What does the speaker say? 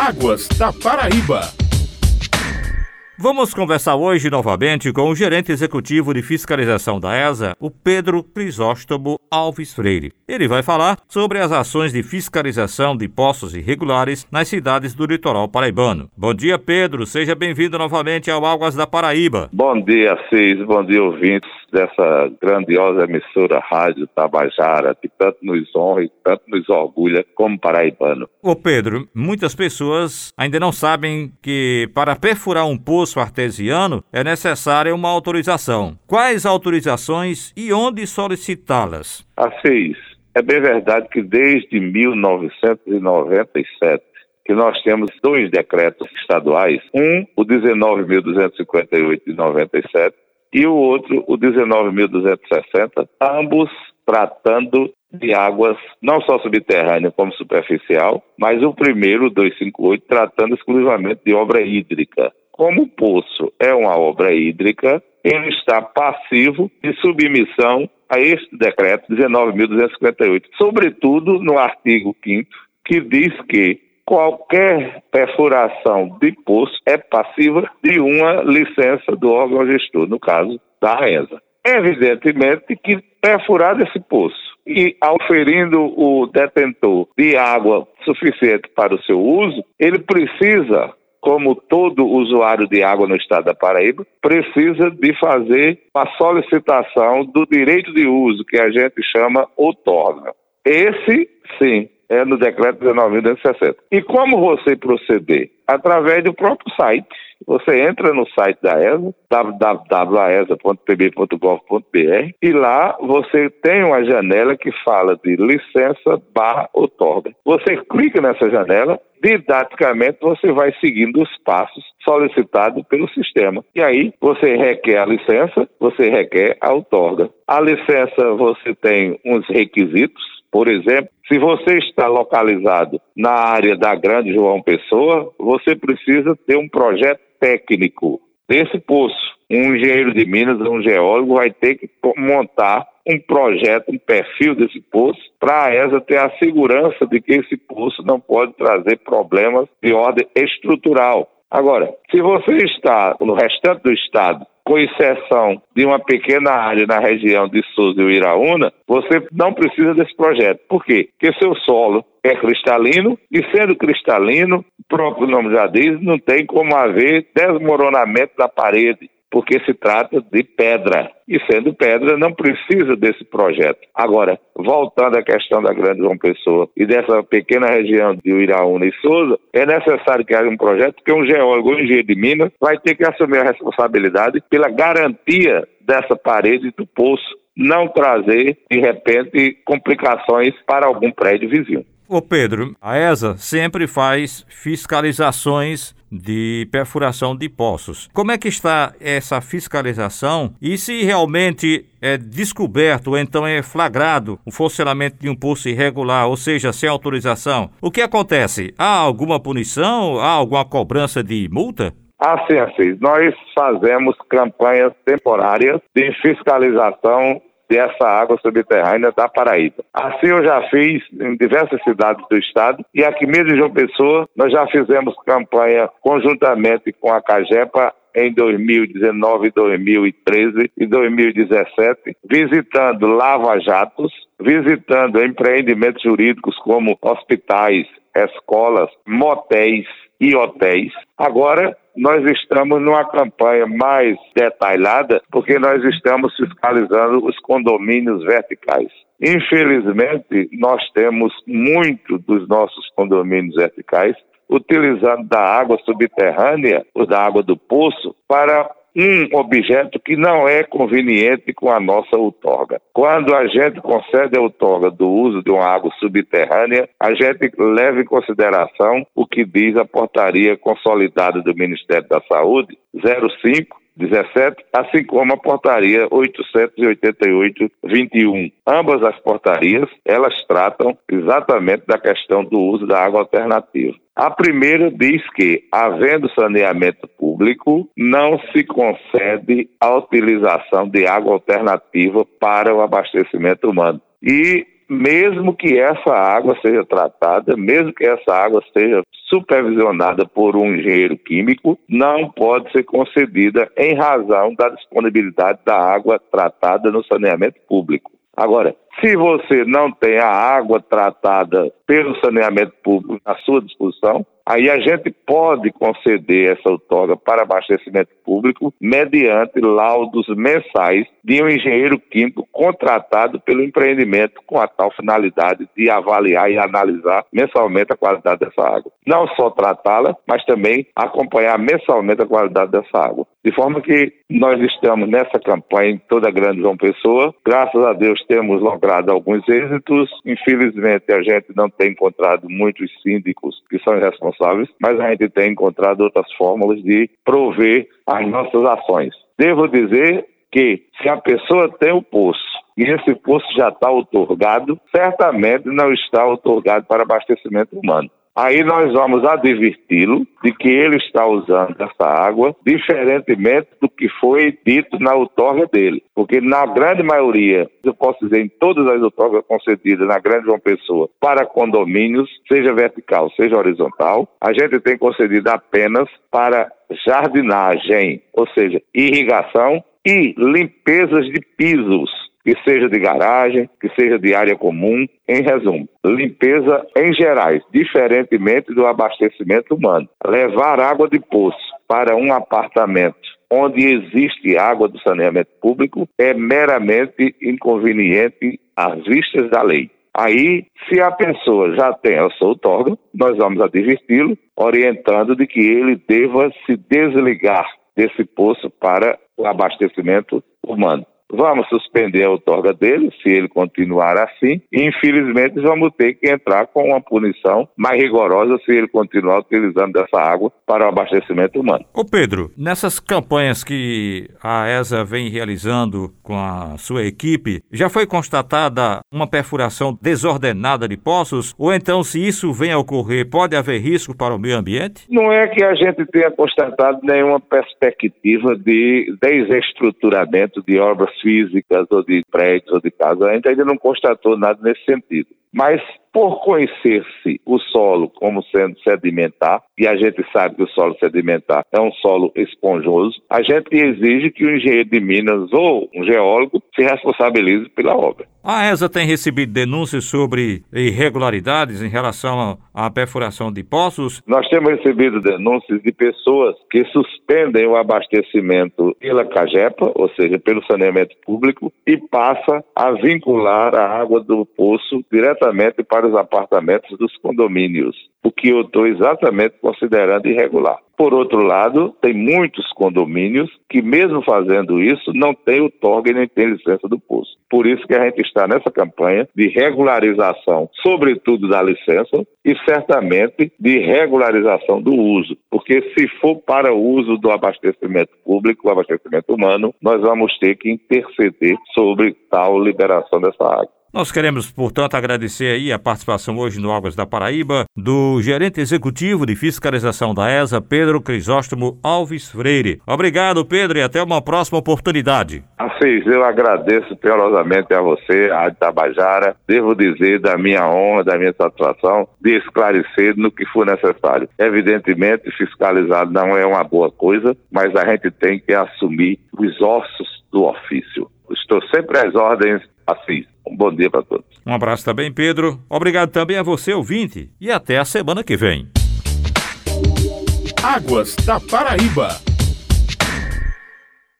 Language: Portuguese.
Águas da Paraíba. Vamos conversar hoje novamente com o gerente executivo de fiscalização da ESA, o Pedro Crisóstomo Alves Freire. Ele vai falar sobre as ações de fiscalização de poços irregulares nas cidades do litoral paraibano. Bom dia, Pedro. Seja bem-vindo novamente ao Águas da Paraíba. Bom dia, Cis. Bom dia, ouvintes dessa grandiosa emissora Rádio Tabajara, que tanto nos honra e tanto nos orgulha como paraibano. Ô Pedro, muitas pessoas ainda não sabem que para perfurar um poço artesiano é necessária uma autorização. Quais autorizações e onde solicitá-las? Assis, é bem verdade que desde 1997 que nós temos dois decretos estaduais, um, o 19.258 de 97, e o outro, o 19.260, ambos tratando de águas não só subterrânea como superficial, mas o primeiro, o 258, tratando exclusivamente de obra hídrica. Como o poço é uma obra hídrica, ele está passivo de submissão a este decreto 19.258, sobretudo no artigo 5 que diz que qualquer perfuração de poço é passiva de uma licença do órgão gestor, no caso da AESA. Evidentemente que perfurado esse poço e auferindo o detentor de água suficiente para o seu uso, ele precisa, como todo usuário de água no estado da Paraíba, precisa de fazer a solicitação do direito de uso, que a gente chama outorga. Esse, sim, é no decreto 19.260. E como você proceder? Através do próprio site. Você entra no site da ESA, www.aesa.pb.gov.br, e lá você tem uma janela que fala de licença barra outorga. Você clica nessa janela, didaticamente você vai seguindo os passos solicitados pelo sistema. E aí você requer a licença, você requer a outorga. A licença você tem uns requisitos, por exemplo, se você está localizado na área da Grande João Pessoa, você precisa ter um projeto técnico desse poço. Um engenheiro de Minas, um geólogo, vai ter que montar um projeto, um perfil desse poço, para a ESA ter a segurança de que esse poço não pode trazer problemas de ordem estrutural. Agora, se você está no restante do estado com exceção de uma pequena área na região de Souza e Uiraúna, você não precisa desse projeto. Por quê? Porque seu solo é cristalino e sendo cristalino, o próprio nome já diz, não tem como haver desmoronamento da parede porque se trata de pedra. E sendo pedra, não precisa desse projeto. Agora, voltando à questão da Grande João Pessoa e dessa pequena região de Uiraúna e Souza, é necessário que haja um projeto que um geólogo, um engenheiro de Minas, vai ter que assumir a responsabilidade pela garantia dessa parede do poço não trazer, de repente, complicações para algum prédio vizinho. Ô Pedro, a ESA sempre faz fiscalizações de perfuração de poços. Como é que está essa fiscalização e se realmente é descoberto ou então é flagrado o funcionamento de um poço irregular, ou seja, sem autorização, o que acontece? Há alguma punição? Há alguma cobrança de multa? Assim, assim, nós fazemos campanhas temporárias de fiscalização dessa água subterrânea da Paraíba. Assim eu já fiz em diversas cidades do estado e aqui mesmo em João Pessoa nós já fizemos campanha conjuntamente com a Cagepa em 2019, 2013 e 2017, visitando lava-jatos, visitando empreendimentos jurídicos como hospitais, escolas, motéis e hotéis. Agora, nós estamos numa campanha mais detalhada, porque nós estamos fiscalizando os condomínios verticais. Infelizmente, nós temos muito dos nossos condomínios verticais utilizando da água subterrânea, ou da água do poço, para um objeto que não é conveniente com a nossa outorga. Quando a gente concede a outorga do uso de uma água subterrânea, a gente leva em consideração o que diz a portaria consolidada do Ministério da Saúde 05 17, assim como a portaria 888-21. Ambas as portarias, elas tratam exatamente da questão do uso da água alternativa. A primeira diz que, havendo saneamento público, não se concede a utilização de água alternativa para o abastecimento humano. E mesmo que essa água seja tratada, mesmo que essa água seja supervisionada por um engenheiro químico, não pode ser concedida em razão da disponibilidade da água tratada no saneamento público. Agora, se você não tem a água tratada pelo saneamento público à sua disposição, Aí a gente pode conceder essa outorga para abastecimento público mediante laudos mensais de um engenheiro químico contratado pelo empreendimento com a tal finalidade de avaliar e analisar mensalmente a qualidade dessa água. Não só tratá-la, mas também acompanhar mensalmente a qualidade dessa água. De forma que nós estamos nessa campanha em toda a Grande João Pessoa. Graças a Deus temos logrado alguns êxitos. Infelizmente a gente não tem encontrado muitos síndicos que são responsáveis mas a gente tem encontrado outras fórmulas de prover as nossas ações. Devo dizer que se a pessoa tem o poço e esse poço já está otorgado, certamente não está otorgado para abastecimento humano. Aí nós vamos adverti-lo de que ele está usando essa água diferentemente do que foi dito na outorga dele. Porque na grande maioria, eu posso dizer, em todas as outorgas concedidas na Grande João Pessoa para condomínios, seja vertical, seja horizontal, a gente tem concedido apenas para jardinagem, ou seja, irrigação e limpezas de pisos que seja de garagem, que seja de área comum, em resumo, limpeza em gerais, diferentemente do abastecimento humano. Levar água de poço para um apartamento onde existe água do saneamento público é meramente inconveniente às vistas da lei. Aí, se a pessoa já tem a sua outorga, nós vamos adverti-lo, orientando de que ele deva se desligar desse poço para o abastecimento humano. Vamos suspender a outorga dele, se ele continuar assim, e infelizmente vamos ter que entrar com uma punição mais rigorosa se ele continuar utilizando dessa água para o abastecimento humano. Ô Pedro, nessas campanhas que a ESA vem realizando com a sua equipe, já foi constatada uma perfuração desordenada de poços? Ou então, se isso vem a ocorrer, pode haver risco para o meio ambiente? Não é que a gente tenha constatado nenhuma perspectiva de desestruturamento de obras físicas ou de prédios ou de casas. A gente ainda não constatou nada nesse sentido. Mas por conhecer-se o solo como sendo sedimentar, e a gente sabe que o solo sedimentar é um solo esponjoso, a gente exige que o engenheiro de Minas ou um geólogo se responsabilize pela obra. A ESA tem recebido denúncias sobre irregularidades em relação à perfuração de poços? Nós temos recebido denúncias de pessoas que suspendem o abastecimento pela CAGEPA, ou seja, pelo saneamento público, e passa a vincular a água do poço diretamente para os apartamentos dos condomínios, o que eu estou exatamente considerando irregular. Por outro lado, tem muitos condomínios que, mesmo fazendo isso, não tem o TORG nem tem licença do poço. Por isso que a gente está nessa campanha de regularização, sobretudo da licença, e certamente de regularização do uso. Porque se for para o uso do abastecimento público, o abastecimento humano, nós vamos ter que interceder sobre tal liberação dessa água. Nós queremos, portanto, agradecer aí a participação hoje no Águas da Paraíba do gerente executivo de fiscalização da ESA, Pedro Crisóstomo Alves Freire. Obrigado, Pedro, e até uma próxima oportunidade. Assis, eu agradeço piorosamente a você, a Tabajara. Devo dizer da minha honra, da minha satisfação, de esclarecer no que for necessário. Evidentemente, fiscalizar não é uma boa coisa, mas a gente tem que assumir os ossos do ofício. Estou sempre às ordens, Assis. Um bom dia para todos. Um abraço também, Pedro. Obrigado também a você, ouvinte. E até a semana que vem. Águas da Paraíba.